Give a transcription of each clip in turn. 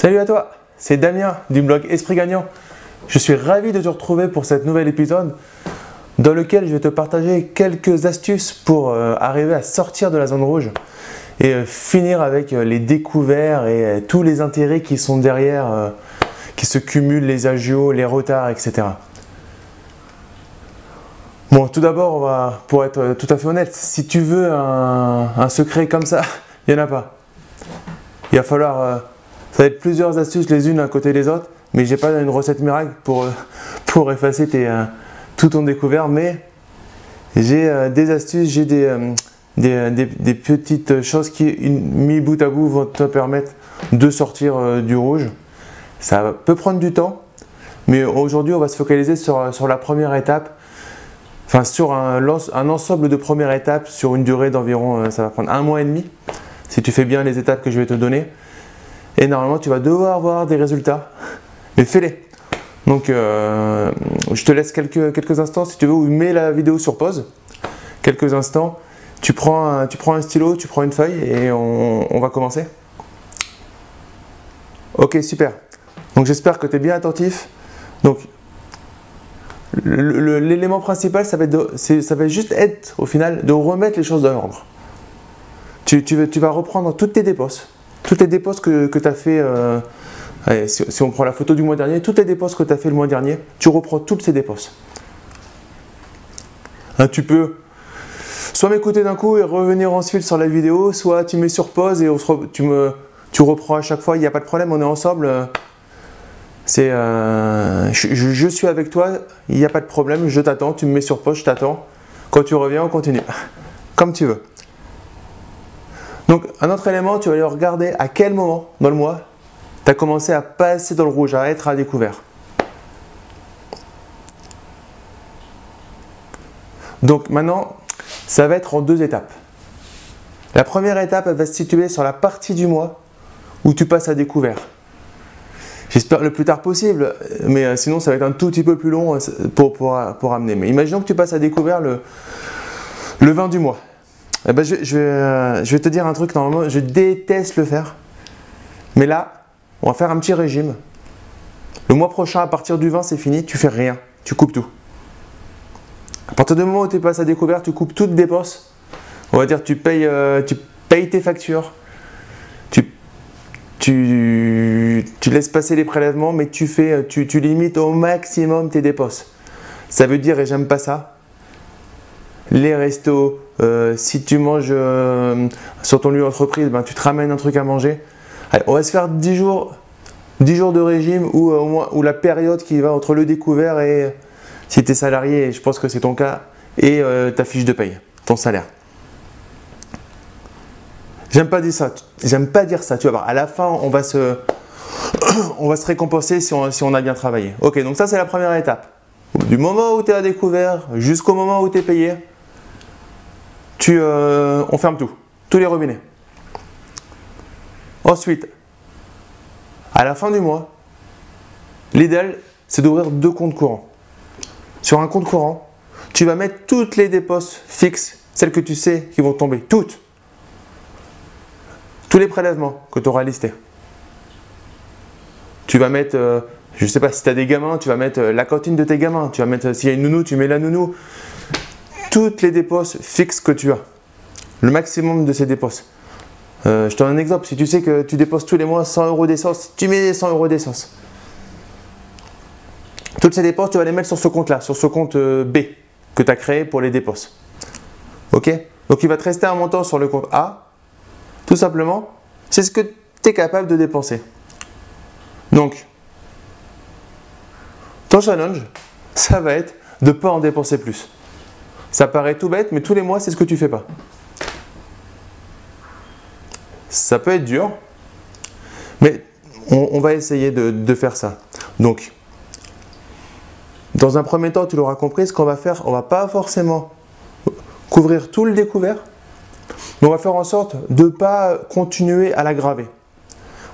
Salut à toi, c'est Damien du blog Esprit Gagnant. Je suis ravi de te retrouver pour cet nouvel épisode dans lequel je vais te partager quelques astuces pour euh, arriver à sortir de la zone rouge et euh, finir avec euh, les découverts et tous les intérêts qui sont derrière, qui se cumulent, les agios, les retards, etc. Bon, tout d'abord, pour être tout à fait honnête, si tu veux un, un secret comme ça, il n'y en a pas. Il va falloir ça va être plusieurs astuces les unes à côté des autres, mais j'ai pas une recette miracle pour, euh, pour effacer euh, tout ton découvert, mais j'ai euh, des astuces, j'ai des, des, petites choses qui, mis bout à bout, vont te permettre de sortir du rouge. Ça peut prendre du temps, mais aujourd'hui, on va se focaliser sur, sur la première étape, enfin sur un, un, ensemble de premières étapes sur une durée d'environ, ça va prendre un mois et demi, si tu fais bien les étapes que je vais te donner. Et normalement, tu vas devoir avoir des résultats. Mais fais-les. Donc, euh, je te laisse quelques, quelques instants si tu veux, ou mets la vidéo sur pause. Quelques instants. Tu prends, un, tu prends un stylo, tu prends une feuille et on, va commencer. Ok, super. Donc, j'espère que tu es bien attentif. Donc, l'élément principal, ça va, être ça va juste être au final de remettre les choses dans l'ordre. Tu, tu, tu, vas reprendre toutes tes dépenses toutes les dépenses que, tu as fait, euh, si, on prend la photo du mois dernier, toutes les dépenses que tu as fait le mois dernier, tu reprends toutes ces dépenses. Hein, tu peux soit m'écouter d'un coup et revenir ensuite sur la vidéo, soit tu mets sur pause et tu, me, reprends à chaque fois, il n'y a pas de problème, on est ensemble. Euh, je, je, suis avec toi, il n'y a pas de problème, je t'attends, tu me mets sur pause, je t'attends. Quand tu reviens, on continue. Comme tu veux. Donc, un autre élément, tu vas aller regarder à quel moment dans le mois tu as commencé à passer dans le rouge, à être à découvert. Donc maintenant, ça va être en deux étapes. La première étape, va se situer sur la partie du mois où tu passes à découvert. J'espère le plus tard possible, mais euh, sinon ça va être un tout petit peu plus long euh, pour, pour, amener. Mais imaginons que tu passes à découvert le, le 20 du mois. Eh ben, euh, je, vais te dire un truc, normalement, je déteste le faire. Mais là, on va faire un petit régime. Le mois prochain, à partir du 20, c'est fini, tu fais rien, tu coupes tout. À partir du moment où tu passes à découvert, tu coupes toutes dépenses. On va dire, tu payes, euh, tu payes tes factures, tu, tu, tu, laisses passer les prélèvements, mais tu, fais, tu, tu limites au maximum tes dépenses. Ça veut dire, et j'aime pas ça, les restos, euh, si tu manges euh, sur ton lieu d'entreprise, ben, tu te ramènes un truc à manger. Allez, on va se faire 10 jours, 10 jours de régime ou, euh, ou la période qui va entre le découvert et si tu es salarié, je pense que c'est ton cas, et ta fiche de paye, ton salaire. J'aime pas dire ça. J'aime pas dire ça. Tu vas. À la fin, on va se, récompenser si on, si on a bien travaillé. Ok, donc ça c'est la première étape. Du moment où tu es à découvert jusqu'au moment où tu es payé, tu, euh, on ferme tout, tous les robinets. Ensuite, à la fin du mois, l'idéal, c'est d'ouvrir deux comptes courants. Sur un compte courant, tu vas mettre toutes les dépenses fixes, celles que tu sais qui vont tomber, toutes. Tous les prélèvements que tu auras listés. Tu vas mettre, euh, je ne sais pas si tu as des gamins, tu vas mettre euh, la cantine de tes gamins. Tu vas mettre, s'il y a une nounou, tu mets la nounou toutes les dépenses fixes que tu as. Le maximum de ces dépenses. Euh, je te donne un exemple. Si tu sais que tu déposes tous les mois 100 euros d'essence, tu mets 100 euros d'essence. Toutes ces dépenses, tu vas les mettre sur ce compte-là, sur ce compte euh, B que tu as créé pour les dépenses. Ok? Donc il va te rester un montant sur le compte A. Tout simplement, c'est ce que tu es capable de dépenser. Donc, ton challenge, ça va être de ne pas en dépenser plus. Ça paraît tout bête, mais tous les mois, c'est ce que tu fais pas. Ça peut être dur, mais on, va essayer de, faire ça. Donc, dans un premier temps, tu l'auras compris, ce qu'on va faire, on va pas forcément couvrir tout le découvert, mais on va faire en sorte de ne pas continuer à l'aggraver.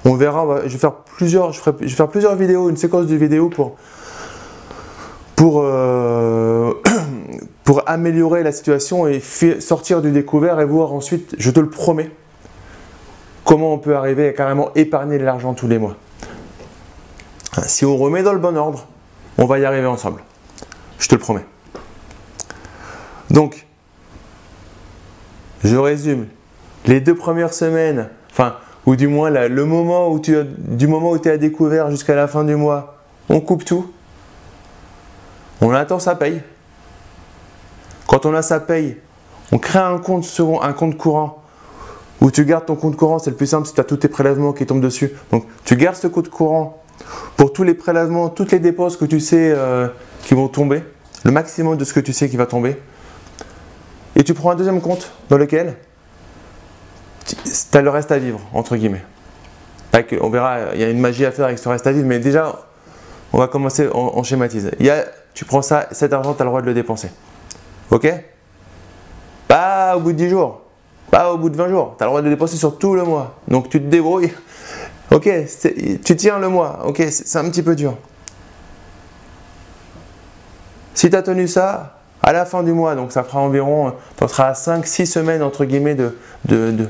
On verra, je, vais faire plusieurs, je, vais faire plusieurs vidéos, une séquence de vidéos pour, pour euh, pour améliorer la situation et sortir du découvert et voir ensuite, je te le promets, comment on peut arriver à carrément épargner de l'argent tous les mois. Si on remet dans le bon ordre, on va y arriver ensemble. Je te le promets. Donc, je résume. Les deux premières semaines, enfin, ou du moins le moment où tu du moment où tu es à découvert jusqu'à la fin du mois, on coupe tout. On attend sa paye. Quand on a sa paye, on crée un compte, second, un compte courant où tu gardes ton compte courant. C'est le plus simple si tu as tous tes prélèvements qui tombent dessus. Donc tu gardes ce compte courant pour tous les prélèvements, toutes les dépenses que tu sais euh, qui vont tomber, le maximum de ce que tu sais qui va tomber. Et tu prends un deuxième compte dans lequel tu as le reste à vivre, entre guillemets. On verra, il y a une magie à faire avec ce reste à vivre, mais déjà, on va commencer, on, schématise. Tu prends ça, cet argent, tu as le droit de le dépenser. Ok Pas au bout de 10 jours, pas au bout de 20 jours. Tu as le droit de dépenser sur tout le mois. Donc tu te débrouilles. Ok, tu tiens le mois. Ok, c'est un petit peu dur. Si tu as tenu ça, à la fin du mois, donc ça fera environ, tu seras à 5-6 semaines entre guillemets de, de,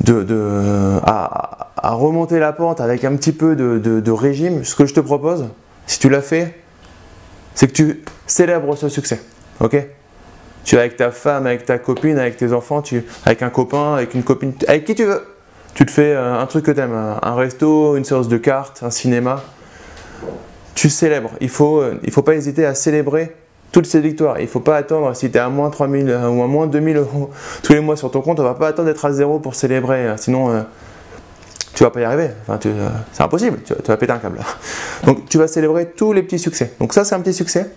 de, à, remonter la pente avec un petit peu de, régime. Ce que je te propose, si tu l'as fait, c'est que tu célèbres ce succès. Ok Tu es avec ta femme, avec ta copine, avec tes enfants, tu, avec un copain, avec une copine, avec qui tu veux. Tu te fais euh, un truc que tu aimes, un resto, une séance de cartes, un cinéma. Tu célèbres. Il ne faut, euh, il faut pas hésiter à célébrer toutes ces victoires. Il ne faut pas attendre, si tu es à moins 3000 euh, ou à moins 2000 euros tous les mois sur ton compte, on ne va pas attendre d'être à zéro pour célébrer. Sinon, tu vas pas y arriver. Enfin, c'est impossible. Tu, vas péter un câble. Donc, tu vas célébrer tous les petits succès. Donc, ça, c'est un petit succès.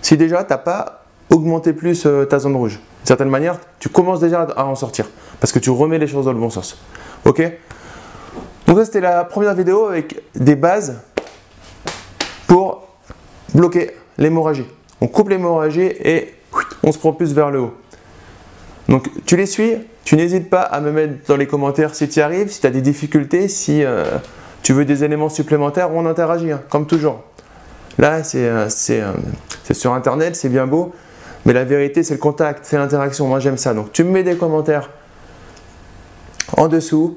Si déjà, tu n'as pas augmenté plus ta zone rouge, d'une certaine manière, tu commences déjà à en sortir. Parce que tu remets les choses dans le bon sens. Ok? Donc ça c'était la première vidéo avec des bases pour bloquer l'hémorragie. On coupe l'hémorragie et on se propulse vers le haut. Donc tu les suis, tu n'hésites pas à me mettre dans les commentaires si tu y arrives, si tu as des difficultés, si euh, tu veux des éléments supplémentaires, on interagit, hein, comme toujours. Là, euh, euh, c'est sur Internet, c'est bien beau, mais la vérité, c'est le contact, c'est l'interaction. Moi, j'aime ça. Donc, tu me mets des commentaires en dessous.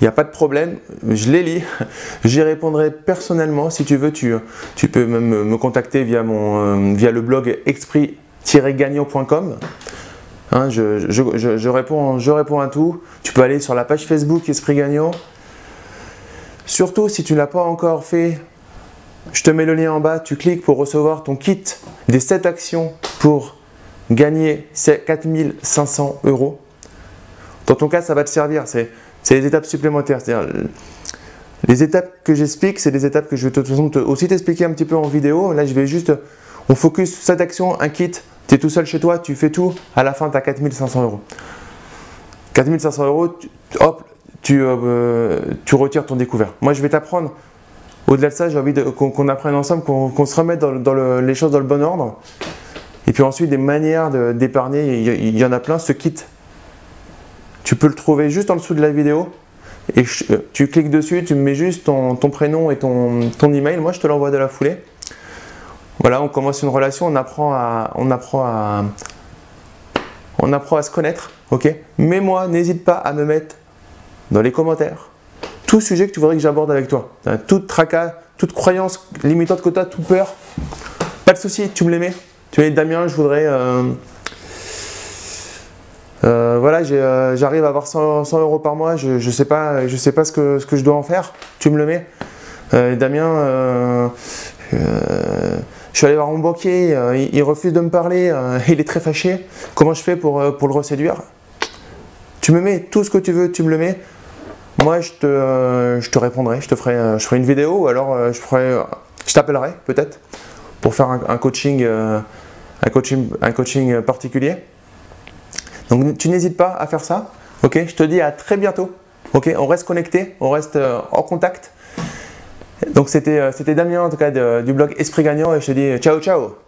Il n'y a pas de problème, je les lis, j'y répondrai personnellement. Si tu veux, tu, peux me, me contacter via, mon, euh, via le blog esprit-gagnant.com. Hein, je, je, je, réponds, je réponds à tout. Tu peux aller sur la page Facebook Esprit Gagnant. Surtout, si tu ne l'as pas encore fait, je te mets le lien en bas. Tu cliques pour recevoir ton kit des 7 actions pour gagner 4500 euros. Dans ton cas, ça va te servir. C'est les étapes supplémentaires. Les étapes que j'explique, c'est des étapes que je vais te, aussi t'expliquer un petit peu en vidéo. Là, je vais juste, on focus cette action, un kit. Tu es tout seul chez toi, tu fais tout. À la fin, tu as 4500 euros. 4500 euros, hop, tu, euh, tu retires ton découvert. Moi, je vais t'apprendre. Au-delà de ça, j'ai envie qu'on apprenne ensemble, qu'on se remette dans, les choses dans le bon ordre. Et puis ensuite, des manières d'épargner, il y, en a plein. Ce kit, tu peux le trouver juste en dessous de la vidéo. Et euh, tu cliques dessus, tu me mets juste ton, prénom et ton, ton, email. Moi, je te l'envoie de la foulée. Voilà, on commence une relation, on apprend à, on apprend à, on apprend à se connaître, ok? Mais moi, n'hésite pas à me mettre dans les commentaires tout sujet que tu voudrais que j'aborde avec toi. Toute tracas, toute croyance limitante que tu as, toute peur. Pas de souci, tu me les mets. Tu mets Damien, je voudrais. Euh, euh, voilà, euh, j'arrive à avoir 100, euros par mois, je ne sais pas, je sais pas ce, que, je dois en faire, tu me le mets. Damien, je suis allé voir mon banquier, il, refuse de me parler, il est très fâché. Comment je fais pour, pour le reséduire? Tu me mets tout ce que tu veux, tu me le mets. Moi, je te, je te répondrai, je te ferai, je ferai une vidéo ou alors je, ferai, je t'appellerai peut-être pour faire un, coaching, un, coaching, un coaching particulier. Donc tu n'hésites pas à faire ça. Ok, je te dis à très bientôt. Ok, on reste connecté, on reste euh, en contact. Donc c'était euh, Damien en tout cas du blog Esprit Gagnant et je te dis ciao ciao